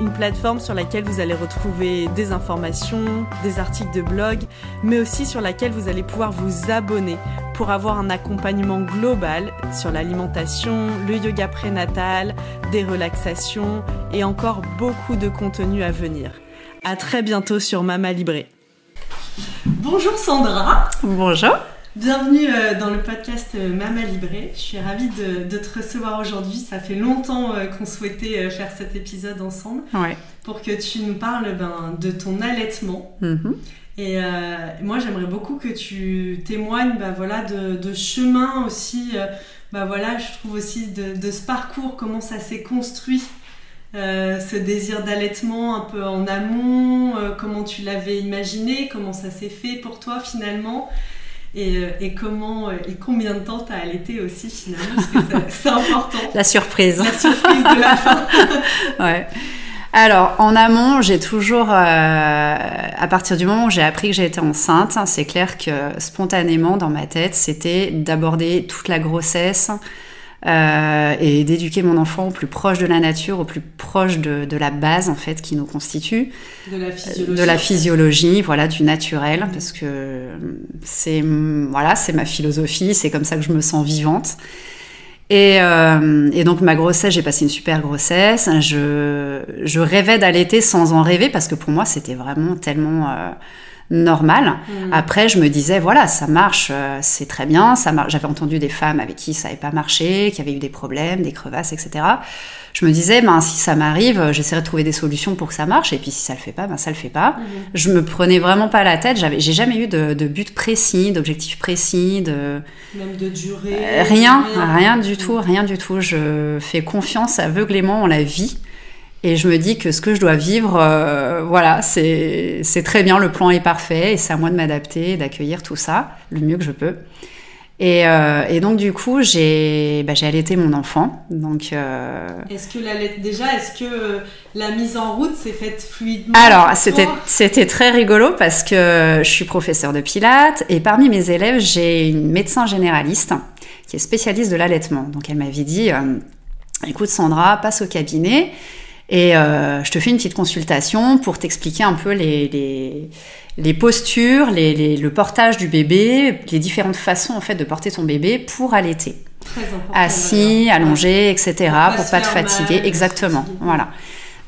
une plateforme sur laquelle vous allez retrouver des informations, des articles de blog, mais aussi sur laquelle vous allez pouvoir vous abonner pour avoir un accompagnement global sur l'alimentation, le yoga prénatal, des relaxations et encore beaucoup de contenu à venir. À très bientôt sur Mama Libré. Bonjour Sandra. Bonjour. Bienvenue euh, dans le podcast euh, Mama Libré. Je suis ravie de, de te recevoir aujourd'hui. Ça fait longtemps euh, qu'on souhaitait faire cet épisode ensemble Ouais. pour que tu nous parles ben, de ton allaitement. Mhm. Et euh, moi, j'aimerais beaucoup que tu témoignes bah, voilà, de, de chemin aussi. euh, bah, voilà, je trouve aussi de, de ce parcours, comment ça s'est construit. euh, ce désir d'allaitement un peu en amont, comment tu l'avais imaginé, comment ça s'est fait pour toi finalement, et, euh, et comment euh, et combien de temps t'as allaité aussi finalement, parce que c'est important. La surprise. La surprise de la fin. ouais. Alors, en amont, j'ai toujours, euh, à partir du moment où j'ai appris que j'étais enceinte, hein, c'est clair que spontanément, dans ma tête, c'était d'aborder toute la grossesse euh, et d'éduquer mon enfant au plus proche de la nature, au plus proche de, de la base, en fait, qui nous constitue. De la physiologie. de la physiologie, voilà, du naturel, parce que c'est voilà, c'est ma philosophie, c'est comme ça que je me sens vivante. Et, euh, et donc ma grossesse, j'ai passé une super grossesse. Je, je rêvais d'allaiter sans en rêver parce que pour moi c'était vraiment tellement euh, normal. Mm. Après, je me disais voilà, ça marche, euh, c'est très bien. Ça marche. J'avais entendu des femmes avec qui ça n'avait pas marché, qui avaient eu des problèmes, des crevasses, etc. Je me disais ben si ça m'arrive, euh, j'essaierai de trouver des solutions pour que ça marche. Et puis si ça le fait pas, ben ça le fait pas. Mhm. Je me prenais vraiment pas la tête. J'avais, j'ai jamais eu de, de but précis, d'objectif précis, de Même de durée. euh, rien, rien du tout, rien du tout. Je fais confiance aveuglément en la vie. Et je me dis que ce que je dois vivre, euh, voilà, c'est très bien, le plan est parfait, et c'est à moi de m'adapter, d'accueillir tout ça le mieux que je peux. Et, euh, et donc du coup, j'ai bah, allaité mon enfant. Donc euh, Est-ce que déjà, est-ce que la mise en route s'est faite fluidement Alors, c'était, très rigolo parce que je suis professeur de pilates et parmi mes élèves, j'ai une médecin généraliste qui est spécialiste de l'allaitement. Donc, elle m'avait dit, écoute Sandra, passe au cabinet et euh, je te fais une petite consultation pour t'expliquer un peu les, les, les postures, les, le portage du bébé, les différentes façons en fait de porter ton bébé pour allaiter Très assis, allongé, etc. Pour pas pour pas te fatiguer. mal, Exactement. Voilà.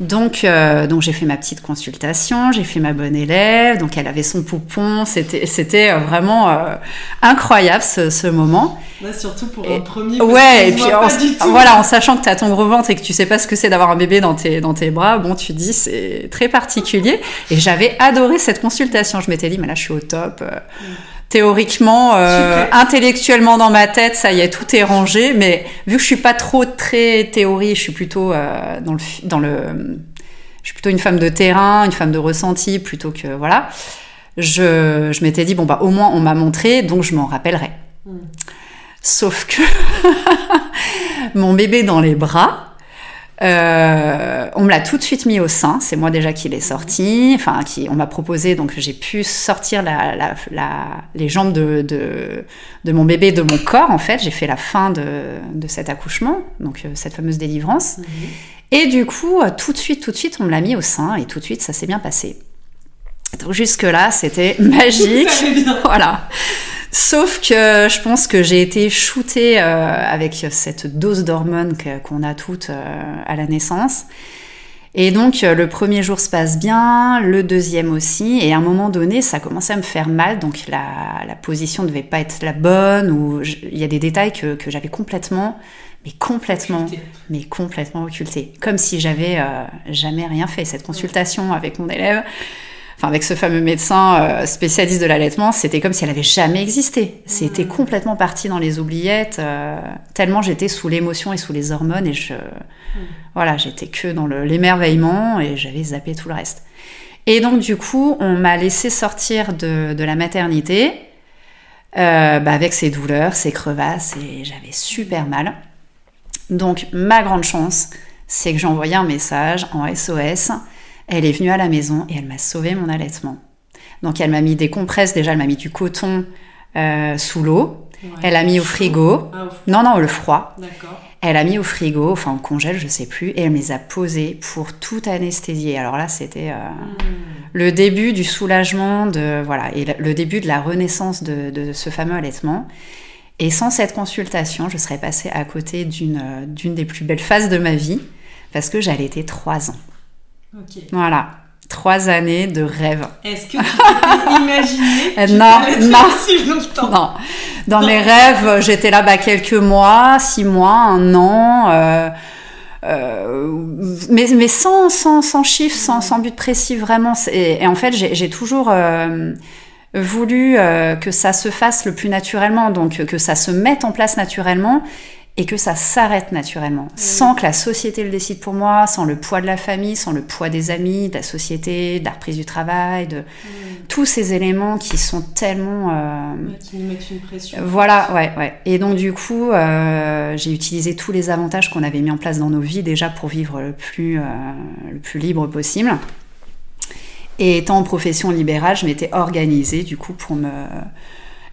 Donc, euh, donc j'ai fait ma petite consultation, j'ai fait ma bonne élève. Donc, elle avait son poupon. C'était, c'était euh, vraiment euh, incroyable ce, ce moment. Ouais, surtout pour Et- un premier. Ouais, et puis en, voilà, en sachant que tu as ton gros ventre et que tu sais pas ce que c'est d'avoir un bébé dans tes, dans tes bras, bon, tu dis c'est très particulier. Et j'avais adoré cette consultation. Je m'étais dit, mais là, je suis au top. Euh, Théoriquement, euh, intellectuellement dans ma tête, ça y est, tout est rangé. Mais vu que je suis pas trop très théorie, je suis plutôt euh, dans le, dans le, je suis plutôt une femme de terrain, une femme de ressenti, plutôt que voilà. Je, je m'étais dit bon bah au moins on m'a montré, donc je m'en rappellerai. Mm. Sauf que mon bébé dans les bras, euh, on me l'a tout de suite mis au sein. C'est moi déjà qui l'ai sorti. Enfin, qui, on m'a proposé, donc j'ai pu sortir la, la- la- les jambes de, de, de mon bébé de mon corps. En fait, j'ai fait la fin de, de cet accouchement, donc euh, cette fameuse délivrance. Mhm. Et du coup, euh, tout de suite, tout de suite, on me l'a mis au sein et tout de suite, ça s'est bien passé. Donc jusque-là, c'était magique. Voilà. Sauf que je pense que j'ai été shootée euh, avec cette dose d'hormones qu'on a toutes euh, à la naissance. Et donc euh, le premier jour se passe bien, le deuxième aussi, et à un moment donné, ça commençait à me faire mal, donc la, la position ne devait pas être la bonne, ou il y a des détails que, que j'avais complètement mais complètement, Occulté. mais complètement occulté, comme si j'avais euh, jamais rien fait. Cette consultation avec mon élève, enfin avec ce fameux médecin euh, spécialiste de l'allaitement, c'était comme si elle avait jamais existé. C'était Mm. complètement parti dans les oubliettes, euh, tellement j'étais sous l'émotion et sous les hormones et je, voilà, j'étais que dans le- l'émerveillement et j'avais zappé tout le reste. Et donc du coup, on m'a laissé sortir de, de la maternité euh, bah, avec ces douleurs, ces crevasses et j'avais super mal. Donc ma grande chance, c'est que j'ai envoyé un message en SOS. Elle est venue à la maison et elle m'a sauvé mon allaitement. Donc elle m'a mis des compresses, déjà elle m'a mis du coton euh, sous l'eau. Ouais. Elle a mis au frigo. Ah, au fond. Non, non, le froid. Elle a mis au frigo, enfin au congèle, je sais plus, et elle me les a posés pour tout anesthésier. Alors là, c'était euh, le début du soulagement, de voilà, et le- début de la renaissance de, de ce fameux allaitement. Et sans cette consultation, je serais passée à côté d'une euh, d'une des plus belles phases de ma vie, parce que j'allaitais trois ans. Ok. Voilà, trois années de rêve. Est-ce que tu imaginé que non, t'allais non. si longtemps Non. Dans mes rêves, j'étais là bas quelques mois, six mois, un an, euh, euh, mais, mais sans, sans, sans chiffre, sans, sans but précis, vraiment. Et, et en fait, j'ai j'ai toujours euh, voulu euh, que ça se fasse le plus naturellement, donc que ça se mette en place naturellement et que ça s'arrête naturellement, sans que la société le décide pour moi, sans le poids de la famille, sans le poids des amis, de la société, de la reprise du travail, de tous ces éléments qui sont tellement... euh, Ouais, Qui nous mettent une pression. voilà, ouais, ouais. Et donc du coup, euh, j'ai utilisé tous les avantages qu'on avait mis en place dans nos vies déjà pour vivre le plus, euh, le plus libre possible. Et étant en profession libérale, je m'étais organisée du coup pour me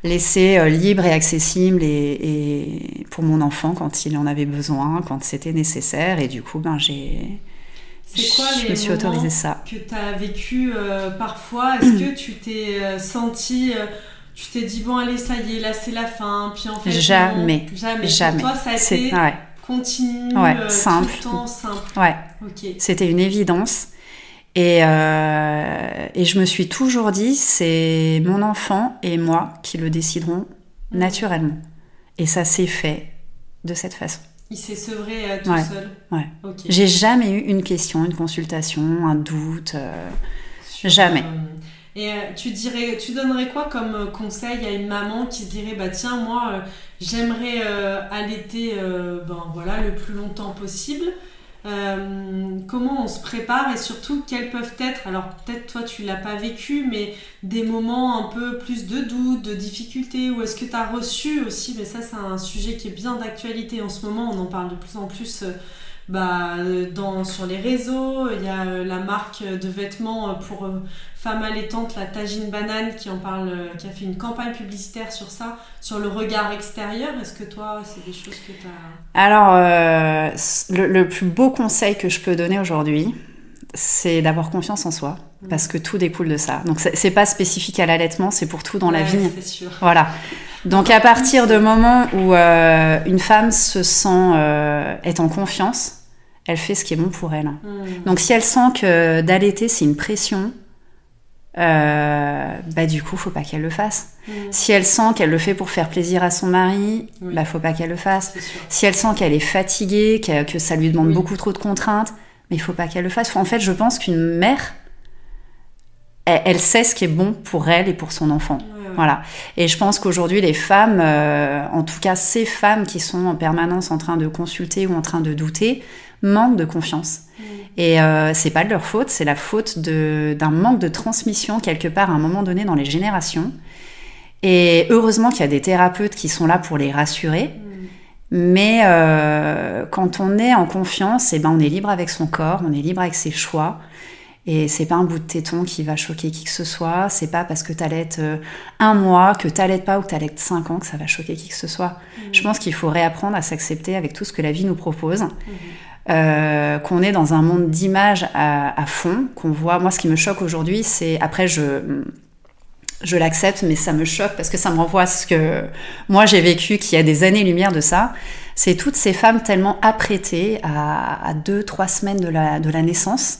laisser euh, libre et accessible et, et pour mon enfant quand il en avait besoin, quand c'était nécessaire. Et du coup, ben j'ai, C'est quoi je les me suis autorisé ça. que tu as vécu euh, parfois? Est-ce que tu t'es euh, senti, euh, tu t'es dit bon allez ça y est là c'est la fin, puis en fait non, Jamais. jamais. Jamais. Pour toi ça a C'est été ouais, continu, Ouais, simple. tout le temps simple. ouais. Ok. C'était une évidence. Et, euh, et je me suis toujours dit, c'est mon enfant et moi qui le déciderons naturellement. Et ça s'est fait de cette façon. Il s'est sevré euh, tout Ouais, seul. ouais. J'ai jamais eu une question, une consultation, un doute. euh, jamais. et tu dirais, tu donnerais quoi comme conseil à une maman qui se dirait bah tiens moi euh, j'aimerais euh, allaiter euh, ben voilà le plus longtemps possible. Euh, comment on se prépare et surtout quels peuvent être alors peut-être toi tu l'as pas vécu mais des moments un peu plus de doute, de difficulté ou est-ce que tu as reçu aussi mais ça c'est un sujet qui est bien d'actualité en ce moment on en parle de plus en plus euh, bah, euh, dans, sur les réseaux, il y a euh, la marque de vêtements euh, pour euh, femmes allaitantes, la Tagine Banane, qui en parle, euh, qui a fait une campagne publicitaire sur ça, sur le regard extérieur. Est-ce que toi, c'est des choses que tu as... Alors, euh, le, le plus beau conseil que je peux donner aujourd'hui, c'est d'avoir confiance en soi, parce que tout découle de ça. Donc, c'est pas spécifique à l'allaitement, c'est pour tout dans la Ouais, vie. C'est sûr. Voilà. Donc à partir du moment où euh, une femme se sent euh, est en confiance, elle fait ce qui est bon pour elle. Mm. Donc si elle sent que d'allaiter c'est une pression, euh, bah du coup faut pas qu'elle le fasse. Mm. Si elle sent qu'elle le fait pour faire plaisir à son mari, Oui. bah faut pas qu'elle le fasse. Si elle sent qu'elle est fatiguée, que, que ça lui demande Oui. beaucoup trop de contraintes, mais il faut pas qu'elle le fasse. En fait, je pense qu'une mère, elle, elle sait ce qui est bon pour elle et pour son enfant. Voilà. Et je pense qu'aujourd'hui, les femmes, euh, en tout cas ces femmes qui sont en permanence en train de consulter ou en train de douter, manquent de confiance. Mm. Et euh, c'est pas de leur faute, c'est la faute d'un manque de transmission quelque part à un moment donné dans les générations. Et heureusement qu'il y a des thérapeutes qui sont là pour les rassurer. Mm. Mais euh, quand on est en confiance, eh ben on est libre avec son corps, on est libre avec ses choix. Et c'est pas un bout de téton qui va choquer qui que ce soit. C'est pas parce que t'allaites euh, un mois, que t'allaites pas ou que t'allaites cinq ans que ça va choquer qui que ce soit. Je pense qu'il faut réapprendre à s'accepter avec tout ce que la vie nous propose. Euh, qu'on est dans un monde d'images à, à fond, qu'on voit. Moi, ce qui me choque aujourd'hui, c'est après je je l'accepte, mais ça me choque parce que ça me renvoie à ce que moi j'ai vécu, qui a des années-lumière de ça. C'est toutes ces femmes tellement apprêtées à, à deux, trois semaines de la, de la naissance,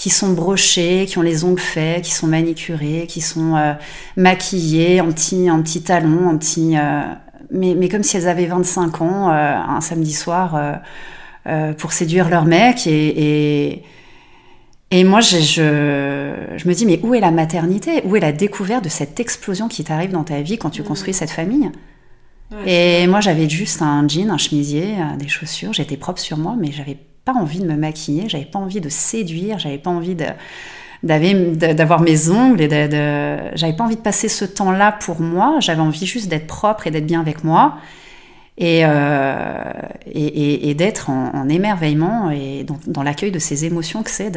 qui sont brochées, qui ont les ongles faits, qui sont manicurées, qui sont euh, maquillées en petits en petits talons, en petits euh, mais, mais comme si elles avaient 25 ans un samedi soir pour séduire leur mec et, et et moi, je, je, je, me dis, mais où est la maternité? Où est la découverte de cette explosion qui t'arrive dans ta vie quand tu mmh. construis cette famille? Et moi, j'avais juste un jean, un chemisier, euh, des chaussures. J'étais propre sur moi, mais j'avais pas envie de me maquiller, j'avais pas envie de séduire, j'avais pas envie d'avoir mes ongles et j'avais pas envie de passer ce temps-là pour moi j'avais envie juste d'être propre et d'être bien avec moi euh, et, et, et, d'être en, en, émerveillement et dans, dans l'accueil de ces émotions que c'est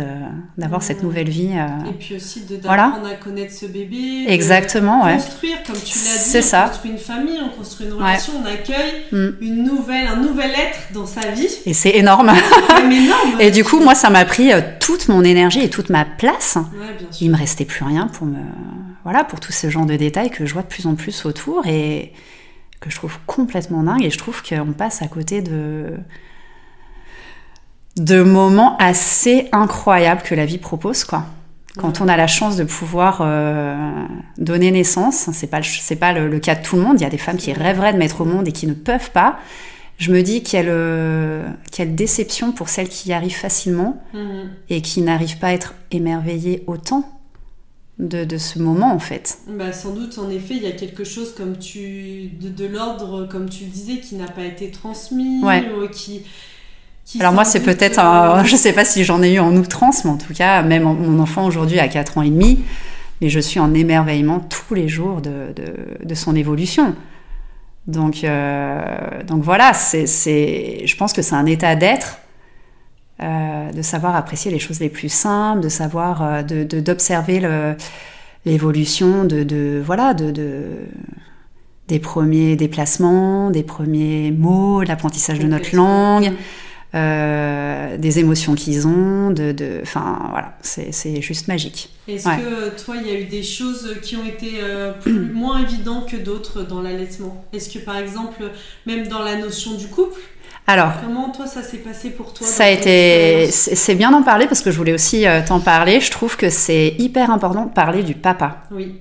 d'avoir cette nouvelle vie. Euh, et puis aussi d'apprendre voilà. à connaître ce bébé. Exactement, ouais. Construire, comme tu l'as dit, on ça. construit une famille, on construit une relation, ouais. on accueille mmh. une nouvelle, un nouvel être dans sa vie. Et c'est énorme. énorme. et du coup, moi, ça m'a pris euh, toute mon énergie et toute ma place. Ouais, bien sûr. Il me restait plus rien pour me, voilà, pour tout ce genre de détails que je vois de plus en plus autour et que je trouve complètement dingue et je trouve qu'on passe à côté de de moments assez incroyables que la vie propose quoi. Quand on a la chance de pouvoir euh, donner naissance, c'est pas c'est pas le, le, cas de tout le monde. Il y a des femmes qui rêveraient de mettre au monde et qui ne peuvent pas. Je me dis quelle euh, quelle déception pour celles qui y arrivent facilement mmh. et qui n'arrivent pas à être émerveillées autant de, de, ce moment en fait. Bah, sans doute, en effet, il y a quelque chose comme tu, de, de l'ordre, comme tu disais, qui n'a pas été transmis, ouais. ou qui, qui Alors moi, c'est peut-être, un... je sais pas si j'en ai eu en outrance, mais en tout cas, même mon enfant aujourd'hui a 4 ans et demi, mais je suis en émerveillement tous les jours de, de, de son évolution. Donc, euh, donc voilà, c'est, je pense que c'est un état d'être euh, de savoir apprécier les choses les plus simples, de savoir euh, d'observer de, l'évolution de, de, voilà de, de, des premiers déplacements, des premiers mots, l'apprentissage de notre langue, euh, des émotions qu'ils ont, de, enfin voilà, c'est juste magique. Est-ce ouais. que toi, il y a eu des choses qui ont été euh, plus, moins évidentes que d'autres dans l'allaitement? Est-ce que par exemple, même dans la notion du couple, alors, comment toi ça s'est passé pour toi Ça a été, c'est bien d'en parler parce que je voulais aussi euh, t'en parler. Je trouve que c'est hyper important de parler du papa. Oui.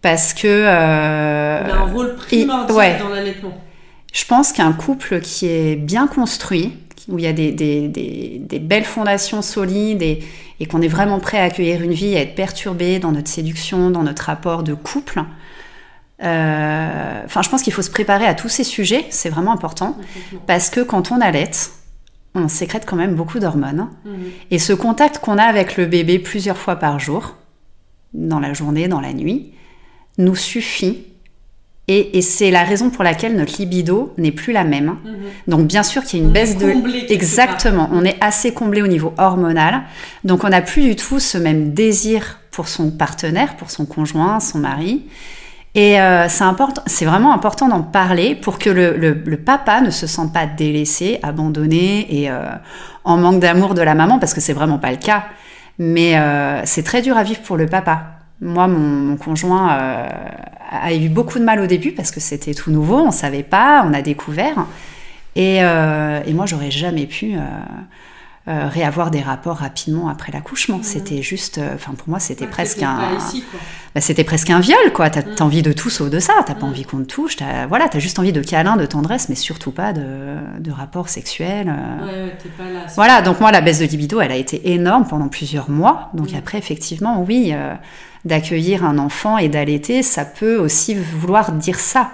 Parce que. Euh, Il a un rôle primordial ouais. dans l'allaitement. Je pense qu'un couple qui est bien construit, où il y a des, des, des, des belles fondations solides et, et qu'on est vraiment prêt à accueillir une vie, à être perturbé dans notre séduction, dans notre rapport de couple, enfin, je pense qu'il faut se préparer à tous ces sujets, c'est vraiment important, parce que quand on allait, on sécrète quand même beaucoup d'hormones. Mmh. Et ce contact qu'on a avec le bébé plusieurs fois par jour, dans la journée, dans la nuit, nous suffit. Et, et c'est la raison pour laquelle notre libido n'est plus la même. Mmh. Donc bien sûr qu'il y a une on baisse de... Exactement, on est assez comblé au niveau hormonal. Donc on n'a plus du tout ce même désir pour son partenaire, pour son conjoint, son mari. Et euh, c'est vraiment important d'en parler pour que le, papa ne se sente pas délaissé, abandonné et euh, en manque d'amour de la maman, parce que c'est vraiment pas le cas. Mais euh, c'est très dur à vivre pour le papa. Moi, mon, conjoint a eu beaucoup de mal au début parce que c'était tout nouveau, on savait pas, on a découvert. Et, et moi, j'aurais jamais pu euh, réavoir des rapports rapidement après l'accouchement. Mmh. C'était juste, enfin pour moi, c'était ouais, presque un, bah, c'était presque un viol, quoi. T'as mmh. envie de tout sauf de ça. T'as mmh. pas envie qu'on te touche. As, voilà, t'as juste envie de câlin, de tendresse, mais surtout pas de, de rapport sexuel. Euh... Ouais, ouais, pas là, voilà. Donc moi, la baisse de libido, elle a été énorme pendant plusieurs mois. Donc après, effectivement, oui, euh, d'accueillir un enfant et d'allaiter, ça peut aussi vouloir dire ça.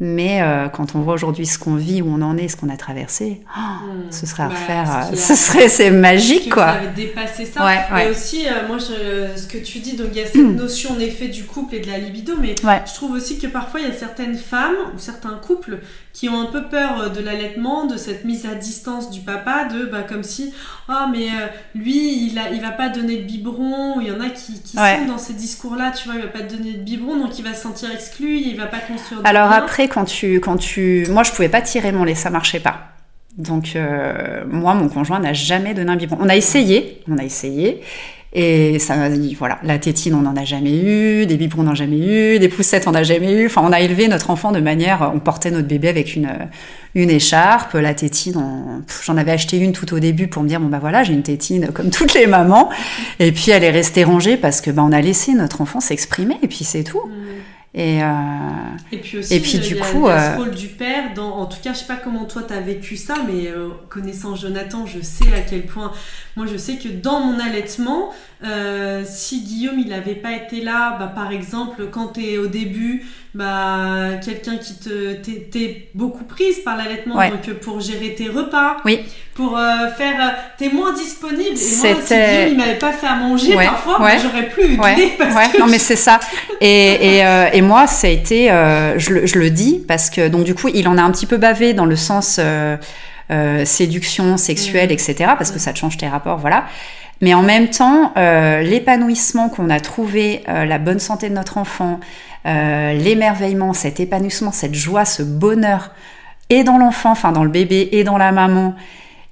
Mais euh, quand on voit aujourd'hui ce qu'on vit, où on en est, ce qu'on a traversé, oh, mmh. ce serait à bah, refaire. Ce, ce serait, c'est magique, quoi. Vous avez dépassé ça. Ouais, ouais. Et aussi, euh, moi, je, ce que tu dis, donc il y a cette mmh. notion en effet du couple et de la libido, mais ouais. je trouve aussi que parfois il y a certaines femmes ou certains couples qui ont un peu peur euh, de l'allaitement, de cette mise à distance du papa, de bah, comme si, ah, oh, mais euh, lui, il, a, il va pas donner de biberon, il y en a qui, sont dans ces discours-là, tu vois, il va pas te donner de biberon, donc il va se sentir exclu, il va pas construire Alors rien. après, quand tu, quand tu. Moi, je pouvais pas tirer mon lait, ça marchait pas. Donc, euh, moi, mon conjoint n'a jamais donné un biberon. On a essayé, on a essayé. Et ça, voilà, la tétine, on n'en a jamais eu, des biberons, on n'en a jamais eu, des poussettes, on n'a jamais eu. Enfin, on a élevé notre enfant de manière, on portait notre bébé avec une, une écharpe, la tétine, j'en avais acheté une tout au début pour me dire, bon bah voilà, j'ai une tétine comme toutes les mamans. Et puis elle est restée rangée parce que bah, on a laissé notre enfant s'exprimer et puis c'est tout. Mmh. Et, euh, et puis aussi, et puis, euh, du il y a- coup, il y a ce euh, rôle du père. Dans, en tout cas, je sais pas comment toi t'as vécu ça, mais euh, connaissant Jonathan, je sais à quel point. Moi, je sais que dans mon allaitement, euh, si Guillaume il avait pas été là, bah, par exemple, quand t'es au début, bah quelqu'un qui te t'es, beaucoup prise par l'allaitement, Ouais. donc pour gérer tes repas, Oui. Pour euh, faire, euh, t'es moins disponible. Et moi, si C'était- Guillaume il m'avait pas fait à manger, Ouais, parfois, ouais. j'aurais plus eu Ouais, parce que non mais c'est ça. Et, et, euh, et moi, ça a été, euh, je, le, je le dis parce que donc du coup, il en a un petit peu bavé dans le sens séduction sexuelle, Mhm. etc. Parce que ça te change tes rapports, voilà. Mais en même temps, l'épanouissement qu'on a trouvé, la bonne santé de notre enfant, l'émerveillement, cet épanouissement, cette joie, ce bonheur, et dans l'enfant, enfin dans le bébé, et dans la maman,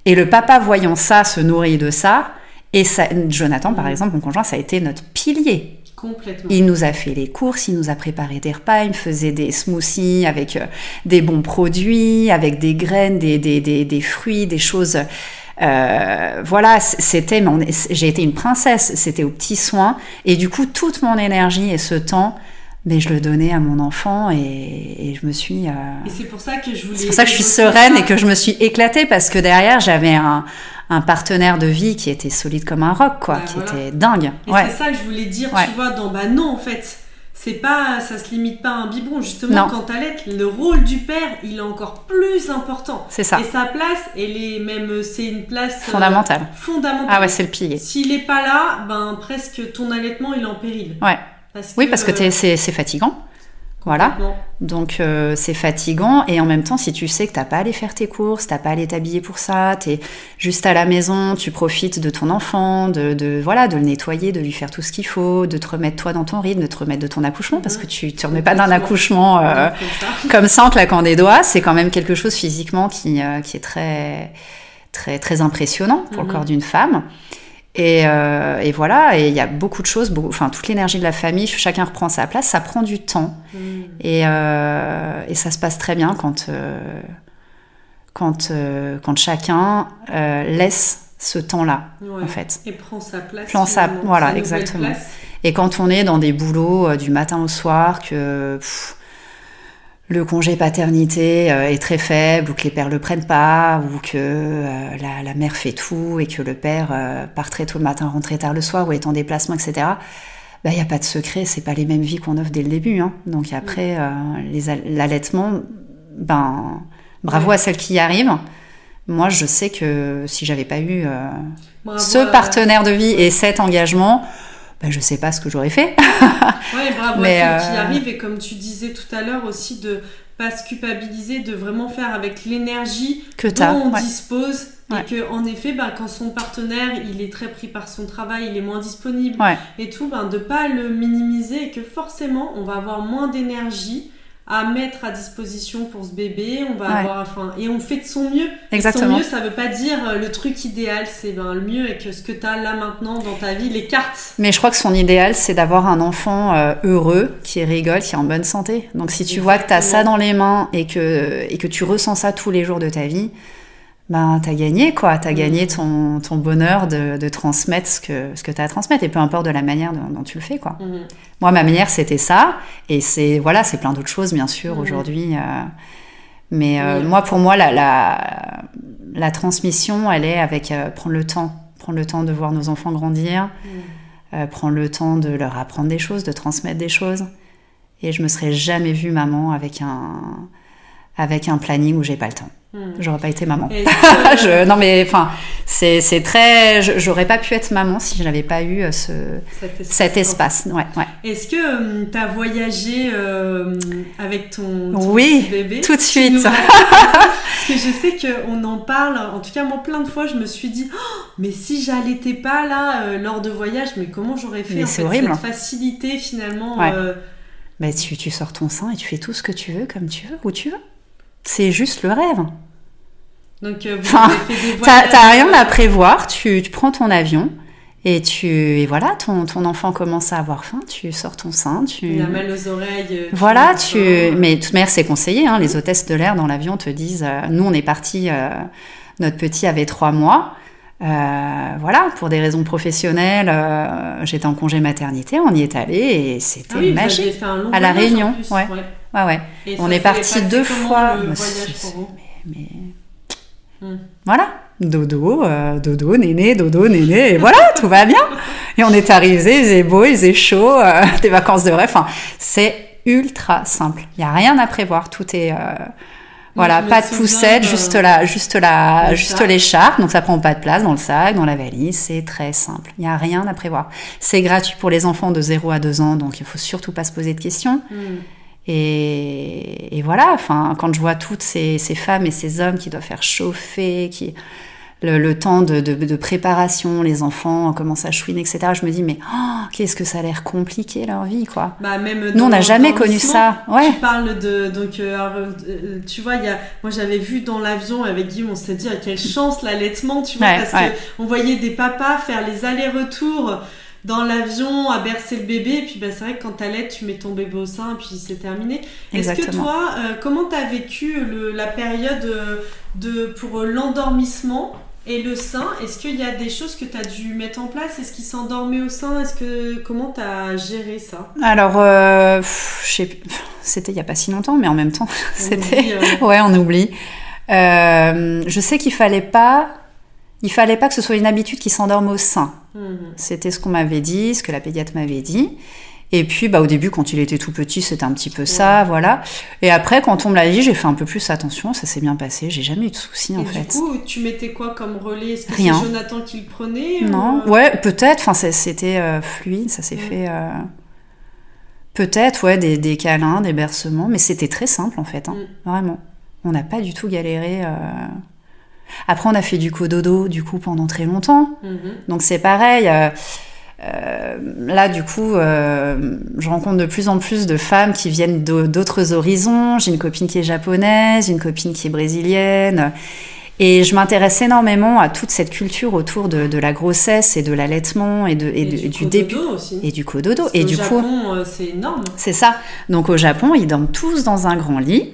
et le papa voyant ça se nourrit de ça. Et ça, Jonathan, par exemple, mon conjoint, ça a été notre pilier. complètement. Il nous a fait les courses, il nous a préparé des repas, il me faisait des smoothies avec euh, des bons produits, avec des graines, des, des, des, des fruits, des choses. euh, voilà, c'était, j'ai été une princesse, c'était aux petits soins. Et du coup, toute mon énergie et ce temps, mais je le donnais à mon enfant et, et je me suis. euh, Et c'est pour ça que je voulais. c'est pour ça que je suis sereine et que je me suis éclatée parce que derrière, j'avais un, un partenaire de vie qui était solide comme un roc, quoi, Bah, qui voilà. était dingue. Et Ouais. c'est ça que je voulais dire, Ouais. tu vois, dans bah non, en fait. C'est pas, ça se limite pas à un biberon. Justement, Non. quand t'allaites, le rôle du père, il est encore plus important. C'est ça. Et sa place, elle est même, c'est une place euh, Fondamentale. fondamentale. Ah ouais, c'est le pilier. S'il est pas là, ben presque ton allaitement, il est en péril. Ouais. Parce Oui, parce que c'est c'est fatigant. Voilà. Donc euh, c'est fatigant et en même temps si tu sais que t'as pas à aller faire tes courses, t'as pas à aller t'habiller pour ça, t'es juste à la maison, tu profites de ton enfant, de, de voilà de le nettoyer, de lui faire tout ce qu'il faut, de te remettre toi dans ton rythme, de te remettre de ton accouchement parce que tu te remets pas d'un accouchement euh, Comme ça. en claquant des doigts, c'est quand même quelque chose physiquement qui, euh, qui est très, très, très impressionnant pour Mhm. le corps d'une femme. Et, euh, et voilà, et il y a beaucoup de choses, beaucoup- enfin toute l'énergie de la famille, chacun reprend sa place, ça prend du temps. Mm. Et, euh, et ça se passe très bien quand, euh, quand, quand chacun laisse ce temps-là, Ouais. en fait. Et prend sa place. Prend sa- voilà, exactement. place. Et quand on est dans des boulots du matin au soir, que pff, le congé paternité euh, est très faible, ou que les pères le prennent pas, ou que euh, la, la mère fait tout, et que le père euh, part très tôt le matin, rentre très tard le soir, ou est en déplacement, etc. Il n'y a pas de secret, c'est pas les mêmes vies qu'on offre dès le début. Hein. Donc après, les al- l'allaitement, ben, bravo Ouais. à celles qui y arrivent. Moi, je sais que si j'avais pas eu euh, ce partenaire de vie et cet engagement, ben, je sais pas ce que j'aurais fait. Ouais, bravo Mais, à ceux qui arrivent et comme tu disais tout à l'heure aussi de pas se culpabiliser, de vraiment faire avec l'énergie que dont on ouais. dispose Ouais. et que en effet bah, quand son partenaire il est très pris par son travail, il est moins disponible Ouais. et tout, ben, de pas le minimiser et que forcément on va avoir moins d'énergie à mettre à disposition pour ce bébé, on va Ouais. avoir enfin et on fait de son mieux. Et Exactement. Son mieux ça veut pas dire euh, le truc idéal, c'est ben, le mieux et que ce que tu as là maintenant dans ta vie, les cartes. Mais je crois que son idéal, c'est d'avoir un enfant euh, heureux, qui rigole, qui est en bonne santé. Donc si tu vois que tu as ça dans les mains et que, et que tu ressens ça tous les jours de ta vie, ben t'as gagné quoi. T'as Mm. gagné ton, ton bonheur de, de transmettre ce que, ce que tu as à transmettre et peu importe de la manière dont, dont tu le fais quoi. Mhm. Moi, ma manière, c'était ça. Et c'est voilà, c'est plein d'autres choses, bien sûr, Mhm. aujourd'hui. euh, mais euh, Oui. moi, pour moi, la, la, la transmission, elle est avec euh, prendre le temps. Prendre le temps de voir nos enfants grandir, euh, prendre le temps de leur apprendre des choses, de transmettre des choses. Et je me serais jamais vue maman avec un, avec un planning où j'ai pas le temps. Mhm. J'aurais pas été maman. Je- non mais enfin, c'est c'est très. je- J'aurais pas pu être maman si je n'avais pas eu euh, ce, cet espace. cet espace. Ouais, ouais. Est-ce que tu as voyagé euh, avec ton, ton Oui, bébé? tout de suite. nous Parce que je sais qu'on en parle, en tout cas moi plein de fois je me suis dit Oh, mais si j'allaitais pas là euh, lors de voyage, mais comment j'aurais fait Mais en c'est fait, horrible. cette facilité finalement Ouais. euh, Mais tu, tu sors ton sein et tu fais tout ce que tu veux, comme tu veux, où tu veux. C'est juste le rêve. Donc euh, Enfin, T'as rien euh, à prévoir, tu, tu prends ton avion et tu et voilà, ton, ton enfant commence à avoir faim, tu sors ton sein, tu Il a mal aux oreilles. euh, voilà, tu tu mais de toute manière c'est conseillé, hein, les hôtesses de l'air dans l'avion te disent, euh, nous on est parti, euh, notre petit avait trois mois. Euh, voilà, pour des raisons professionnelles, euh, j'étais en congé maternité, on y est allé et c'était Ah oui, magique. avez fait un long À La Réunion, plus, ouais. Ouais, ouais. Et On est parti deux fois. Le voyage c'est- pour vous mais Hmm. voilà, dodo, euh, dodo, néné, dodo, néné, et voilà, tout va bien. Et on est arrivé, il faisait beau, il faisait chaud, euh, des vacances de rêve. Enfin, c'est ultra simple. Il y a rien à prévoir, tout est euh, voilà, pas de poussette, juste la, juste la, juste l'écharpe. Donc ça prend pas de place dans le sac, dans la valise. C'est très simple. Il y a rien à prévoir. C'est gratuit pour les enfants de 0 à 2 ans, donc il faut surtout pas se poser de questions. Hmm. Et, et voilà, enfin, quand je vois toutes ces, ces femmes et ces hommes qui doivent faire chauffer, qui le, le temps de, de- de préparation, les enfants commencent à chouiner, etc. Je me dis mais oh, qu'est-ce que ça a l'air compliqué leur vie, quoi. Bah, même Nous, on n'a jamais connu ça. Ouais. Tu parles de donc euh, euh, tu vois il y a moi j'avais vu dans l'avion avec Guillaume on s'était dit ah, quelle chance l'allaitement tu vois Ouais, parce ouais. que on voyait des papas faire les allers-retours dans l'avion à bercer le bébé et puis bah, c'est vrai que quand t'allaites tu mets ton bébé au sein et puis c'est terminé. Est-ce que toi euh, comment t'as vécu le, la période euh, de pour l'endormissement et le sein, est-ce qu'il y a des choses que tu as dû mettre en place? Est-ce qu'il s'endormait au sein? Est-ce que comment tu as géré ça? Alors, euh, c'était il y a pas si longtemps, mais en même temps, c'était euh, ouais, on oublie. Euh, je sais qu'il fallait pas, il fallait pas que ce soit une habitude qui s'endorme au sein. Mhm. C'était ce qu'on m'avait dit, ce que la pédiatre m'avait dit. Et puis, bah, au début, quand il était tout petit, c'était un petit peu ça, voilà. Et après, quand on me l'a dit, j'ai fait un peu plus attention, ça s'est bien passé, j'ai jamais eu de soucis, en Et fait. du coup, tu mettais quoi comme relais? Est-ce que Rien. c'est Jonathan qui le prenait Non, ou, euh, ouais, peut-être, enfin, c'était euh, fluide, ça s'est Mm. fait. euh, Peut-être, ouais, des, des câlins, des bercements, mais c'était très simple, en fait, hein, vraiment. On n'a pas du tout galéré. euh. Après, on a fait du cododo, du coup, pendant très longtemps. mhm. Donc c'est pareil. euh, euh, là, du coup, euh, je rencontre de plus en plus de femmes qui viennent d'au- d'autres horizons. J'ai une copine qui est japonaise, une copine qui est brésilienne. Et je m'intéresse énormément à toute cette culture autour de, de la grossesse et de l'allaitement et, de, et, Et de- du, du début. aussi. Et du cododo. Et du coup, Japon, euh, c'est énorme. c'est ça. Donc au Japon, ils dorment tous dans un grand lit.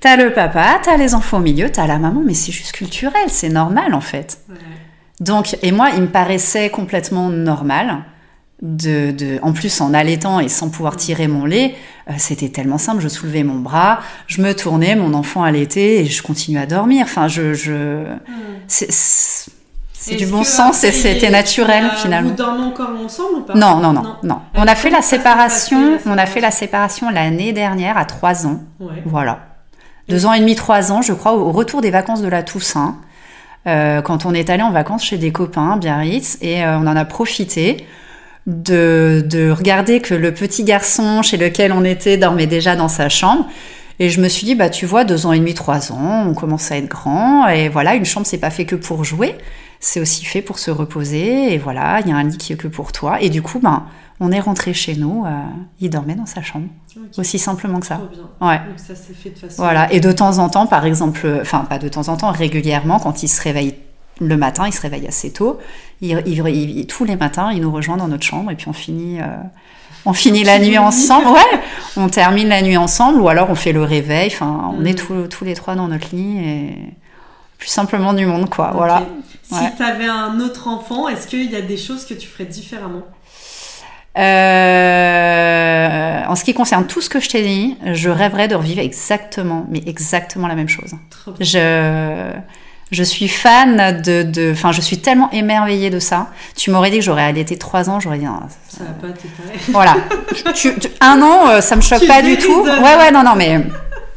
T'as le papa, t'as les enfants au milieu, t'as la maman, mais c'est juste culturel, c'est normal en fait. Ouais. Donc, et moi, il me paraissait complètement normal de, de en plus en allaitant et sans pouvoir tirer mon lait, euh, c'était tellement simple. Je soulevais mon bras, je me tournais, mon enfant allaitait et je continuais à dormir. Enfin, je, je, Mhm. c'est, du bon sens et c'était naturel finalement. Vous dormez encore ensemble ou pas? Non, non, non, non. On a fait la séparation. passé, On a fait la séparation l'année dernière à trois ans. Ouais. Voilà. Deux ans et demi, trois ans, je crois, au retour des vacances de la Toussaint. euh, quand on est allé en vacances chez des copains, Biarritz, et euh, on en a profité de, de regarder que le petit garçon chez lequel on était dormait déjà dans sa chambre. Et je me suis dit, bah tu vois, deux ans et demi, trois ans, on commence à être grand, et voilà, une chambre, c'est pas fait que pour jouer, c'est aussi fait pour se reposer, et voilà, il y a un lit qui est que pour toi. Et du coup, ben, on est rentré chez nous, euh, il dormait dans sa chambre, aussi simplement que ça. Trop bien. Ouais. Donc ça s'est fait de façon. Voilà, et de temps en temps, par exemple, euh, enfin pas de temps en temps, régulièrement, quand il se réveille le matin, il se réveille assez tôt, il, il- il- tous les matins, il nous rejoint dans notre chambre et puis on finit, euh, on finit la nuit ensemble, ouais, on termine la nuit ensemble ou alors on fait le réveil, enfin on est tous, tous les trois dans notre lit et plus simplement du monde, quoi, voilà. Si Ouais. tu avais un autre enfant, est-ce qu'il y a des choses que tu ferais différemment? Euh, en ce qui concerne tout ce que je t'ai dit, je rêverais de revivre exactement, mais exactement la même chose. Trop bien. Je, je suis fan de, de, enfin, je suis tellement émerveillée de ça. Tu m'aurais dit que j'aurais allaité trois ans, j'aurais dit, ah, Ça va pas été pareil. voilà. Tu- tu- un an, euh, ça me choque Tu pas du tout. Ouais, ouais, non, non, mais.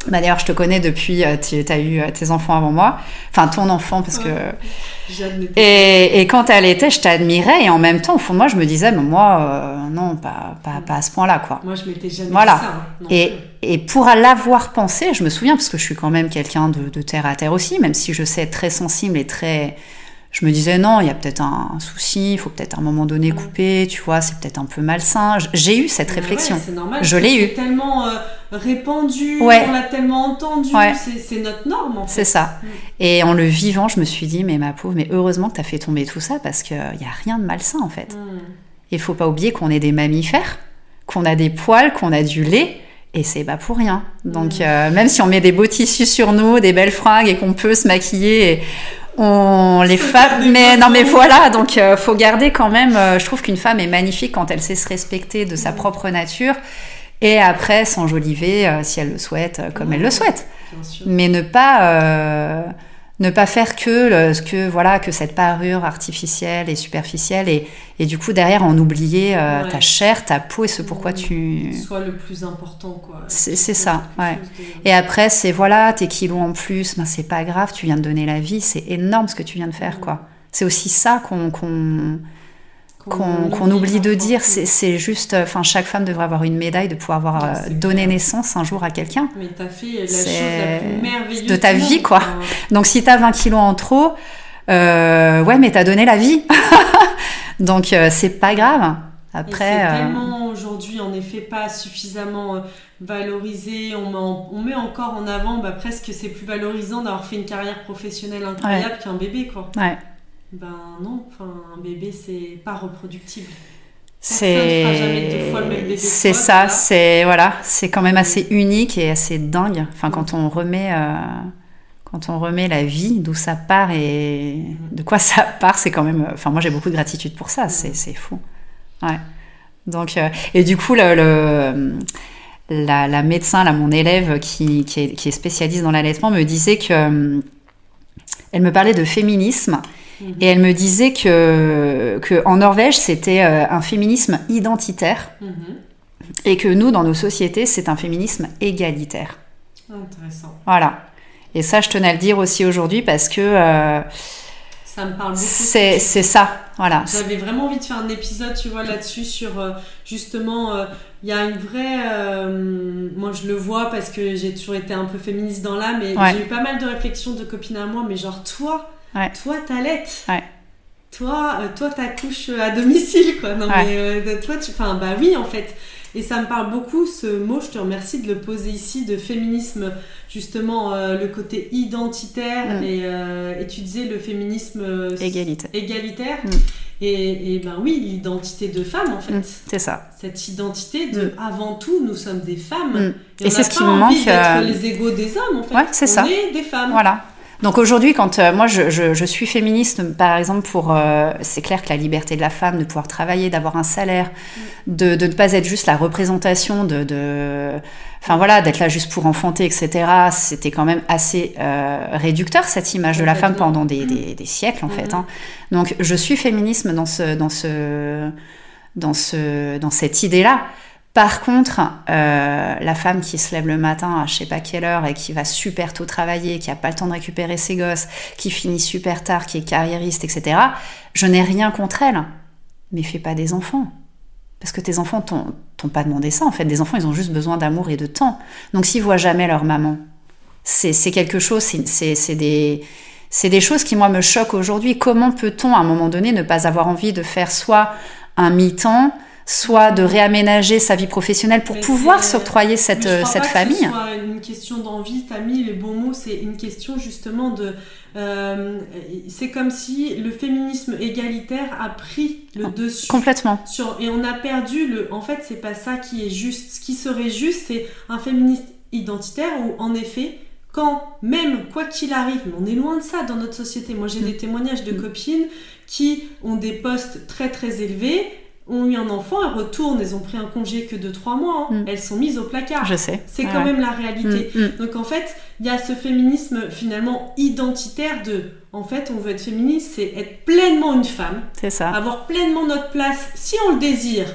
Bah d'ailleurs, je te connais depuis, euh, tu as eu euh, tes enfants avant moi, enfin ton enfant parce que Ouais. J'admets. et, et quand elle était, je t'admirais et en même temps au fond moi je me disais mais moi euh, non pas, pas pas à ce point-là quoi. Moi, je m'étais jamais Voilà. dit ça. hein, non Et, plus. Et pour l'avoir pensé, je me souviens, parce que je suis quand même quelqu'un de, de terre à terre aussi, même si je sais être très sensible et très... Je me disais, non, il y a peut-être un, un souci, il faut peut-être à un moment donné couper, tu vois, c'est peut-être un peu malsain. J'ai eu cette Ouais, réflexion. c'est normal. Je l'ai eu. C'est tellement euh, répandu, Ouais. on l'a tellement entendu, Ouais. c'est- notre norme en fait. C'est ça. Mm. Et en le vivant, je me suis dit, mais ma pauvre, mais heureusement que tu as fait tomber tout ça, parce qu'il n'y a rien de malsain en fait. Mm. Il faut pas oublier qu'on est des mammifères, qu'on a des poils, qu'on a du lait, et c'est pas pour rien. Donc, Mm. euh, même si on met des beaux tissus sur nous, des belles fringues et qu'on peut se maquiller, et on les femmes mais non mais voilà donc euh, faut garder quand même euh, je trouve qu'une femme est magnifique quand elle sait se respecter de sa Mm. propre nature et après s'enjoliver euh, si elle le souhaite comme elle le souhaite Bien sûr. mais ne pas ne pas faire que le- que voilà que cette parure artificielle et superficielle et, et du coup derrière en oublier euh, Ouais. ta chair ta peau et ce pourquoi Mm. tu Soit le plus important, quoi. C'est- ça, ouais. de- et après c'est voilà tes kilos en plus ben c'est pas grave tu viens de donner la vie c'est énorme ce que tu viens de faire Mm. quoi c'est aussi ça qu'on qu'on qu'on oublie de dire c'est juste enfin chaque femme devrait avoir une médaille de pouvoir avoir Ouais, euh, donné clair. naissance un jour à quelqu'un Mais t'as fait la chose la plus merveilleuse de ta vie, quoi. Donc si t'as 20 kilos en trop, euh, ouais, mais t'as donné la vie. Donc euh, c'est pas grave. Après, c'est euh, tellement aujourd'hui, en effet, pas suffisamment euh, valorisé. On met, en- on met encore en avant, bah, presque c'est plus valorisant d'avoir fait une carrière professionnelle incroyable qu'un bébé, quoi. ouais, Ben non, enfin, un bébé, c'est pas reproductible. C'est ça, c'est voilà, c'est quand même assez unique et assez dingue. Enfin, quand on remet, euh, quand on remet la vie, d'où ça part et de quoi ça part, c'est quand même. Enfin, moi j'ai beaucoup de gratitude pour ça. C'est c'est fou. Ouais. Donc euh, et du coup le, le- la, la médecin, là, mon élève qui, qui, est, qui est spécialiste dans l'allaitement, me disait que euh, elle me parlait de féminisme Et elle me disait que, que en Norvège c'était euh, un féminisme identitaire Mhm. et que nous dans nos sociétés c'est un féminisme égalitaire. Intéressant. Voilà. Et ça je tenais à le dire aussi aujourd'hui parce que euh, Ça me parle beaucoup. c'est ça. Voilà. J'avais vraiment envie de faire un épisode, tu vois, là-dessus, sur euh, justement, euh, il y a une vraie. moi, je le vois parce que j'ai toujours été un peu féministe dans l'âme Ouais. j'ai eu pas mal de réflexions de copines à moi, mais genre, toi, Ouais. toi, t'allaites. Ouais. Toi, euh, toi, t'accouches à domicile, quoi. Non, Ouais. mais euh, toi, tu. Enfin, bah oui, en fait. Et ça me parle beaucoup, ce mot, je te remercie de le poser ici, de féminisme, justement, euh, le côté identitaire, Mm. et, euh, et tu disais le féminisme euh, Égalité. égalitaire. Mm. Et, et ben oui, l'identité de femme, en fait. Mm, C'est ça. Cette identité de, avant tout, nous sommes des femmes. Mm. Et, Et on c'est ce qui me manque, euh, les égaux des hommes, en fait. Ouais, c'est on ça. est des femmes. Voilà. Donc aujourd'hui, quand euh, moi je, je- je suis féministe, par exemple, pour euh, c'est clair que la liberté de la femme, de pouvoir travailler, d'avoir un salaire, de, de ne pas être juste la représentation de, de enfin voilà, d'être là juste pour enfanter, etc. C'était quand même assez euh, réducteur cette image de la femme pendant des, des- des siècles en fait. Mhm. hein. Donc je suis féminisme dans ce dans ce dans ce dans cette idée là. Par contre, euh, la femme qui se lève le matin à je sais pas quelle heure et qui va super tôt travailler, qui a pas le temps de récupérer ses gosses, qui finit super tard, qui est carriériste, etc. Je n'ai rien contre elle, mais fais pas des enfants. Parce que tes enfants t'ont pas demandé ça en fait. Des enfants, ils ont juste besoin d'amour et de temps. Donc s'ils voient jamais leur maman, c'est quelque chose, c'est des c'est des choses qui moi me choquent aujourd'hui. Comment peut-on à un moment donné ne pas avoir envie de faire soit un mi-temps, soit de réaménager sa vie professionnelle pour Mais pouvoir s'octroyer cette, Mais je crois cette pas que famille ce soit une question d'envie, t'as mis les bons mots, c'est une question justement de. euh, c'est comme si le féminisme égalitaire a pris le dessus. Complètement. Sur, et on a perdu le. En fait, c'est pas ça qui est juste. Ce qui serait juste, c'est un féministe identitaire où, en effet, quand même, quoi qu'il arrive, mais on est loin de ça dans notre société. Moi, j'ai Mm. des témoignages de Mm. copines qui ont des postes très très élevés, ont eu un enfant, elles retournent, elles ont pris un congé que de trois mois, hein. Mm. elles sont mises au placard. Je sais. C'est quand ouais. même la réalité. Mm, mm. Donc en fait, il y a ce féminisme finalement identitaire de, en fait, on veut être féministe, c'est être pleinement une femme, C'est ça. avoir pleinement notre place, si on le désire,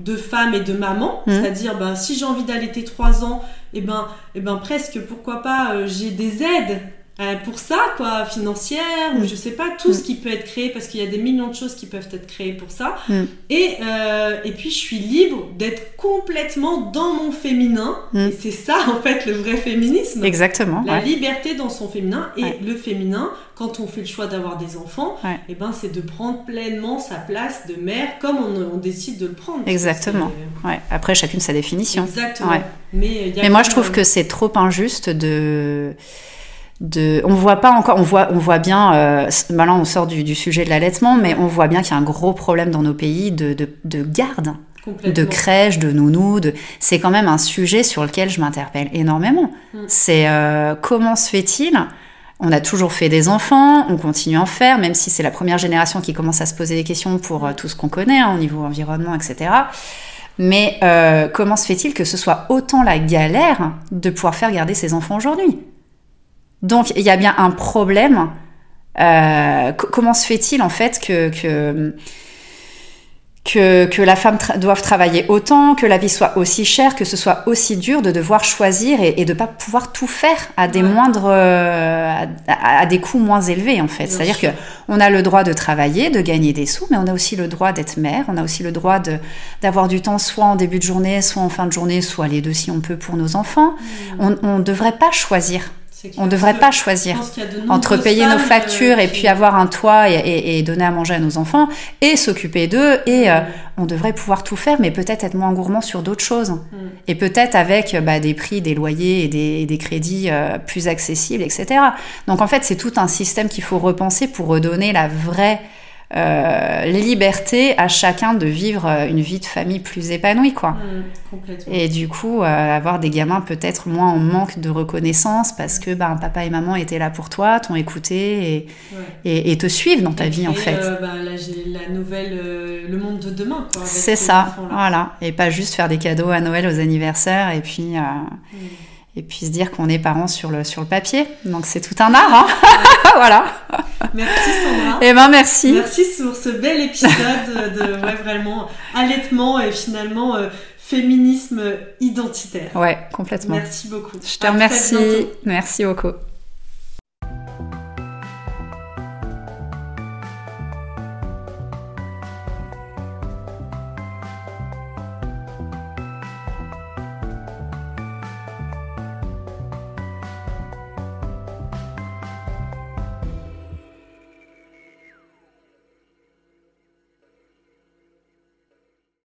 de femme et de maman, c'est-à-dire ben, si j'ai envie d'allaiter 3 ans, et ben, et ben presque pourquoi pas euh, j'ai des aides euh, pour ça, quoi, financières, ou Mhm. je sais pas, tout ce qui peut être créé, parce qu'il y a des millions de choses qui peuvent être créées pour ça. Mhm. Et, euh, et puis je suis libre d'être complètement dans mon féminin, et c'est ça en fait le vrai féminisme. Exactement. La ouais. liberté dans son féminin et Ouais. le féminin, quand on fait le choix d'avoir des enfants, Ouais. et ben c'est de prendre pleinement sa place de mère comme on, on décide de le prendre. Exactement. Ouais. Après, chacune sa définition. Exactement. Mais, il y a Mais moi, je trouve que c'est trop injuste de. De, on voit pas encore, on voit, on voit bien, euh, là on sort du, du sujet de l'allaitement, mais on voit bien qu'il y a un gros problème dans nos pays de, de, de garde, de crèche, de nounou, de... c'est quand même un sujet sur lequel je m'interpelle énormément. Mm. C'est euh, comment se fait-il? On a toujours fait des enfants, on continue à en faire, même si c'est la première génération qui commence à se poser des questions pour euh, tout ce qu'on connaît hein, au niveau environnement, etc. Mais euh, comment se fait-il que ce soit autant la galère de pouvoir faire garder ses enfants aujourd'hui? Donc il y a bien un problème. Euh, comment se fait-il en fait que, que que, que, la femme doive travailler autant, que la vie soit aussi chère, que ce soit aussi dur de devoir choisir et, et de pas pouvoir tout faire à des moindres, euh, à, à, des coûts moins élevés en fait? C'est-à-dire que on a le droit de travailler, de gagner des sous, mais on a aussi le droit d'être mère, on a aussi le droit de d'avoir du temps soit en début de journée, soit en fin de journée, soit les deux si on peut pour nos enfants. Mmh. On ne devrait pas choisir on ne devrait pas choisir entre payer nos factures et puis avoir un toit et, donner à manger à nos enfants et s'occuper d'eux. Et euh, on devrait pouvoir tout faire, mais peut-être être moins gourmand sur d'autres choses. Mm. Et peut-être avec bah, des prix, des loyers et des, crédits euh, plus accessibles, etc. Donc en fait, c'est tout un système qu'il faut repenser pour redonner la vraie euh, liberté à chacun de vivre euh, une vie de famille plus épanouie, quoi. Mmh, et du coup, euh, avoir des gamins peut-être moins en manque de reconnaissance parce que ben, papa et maman étaient là pour toi, t'ont écouté et, et, te suivent dans ta vie, en fait. Ben, la, nouvelle, le monde de demain, quoi. C'est ça, voilà. Et pas juste faire des cadeaux à Noël, aux anniversaires, et puis... Mmh et puis se dire qu'on est parents sur le, sur le papier. Donc c'est tout un art, hein voilà. Merci Sandra. Eh ben merci. Merci sur ce bel épisode de ouais, vraiment allaitement et finalement euh, féminisme identitaire. Ouais, complètement. Merci beaucoup. Je te remercie. Merci beaucoup.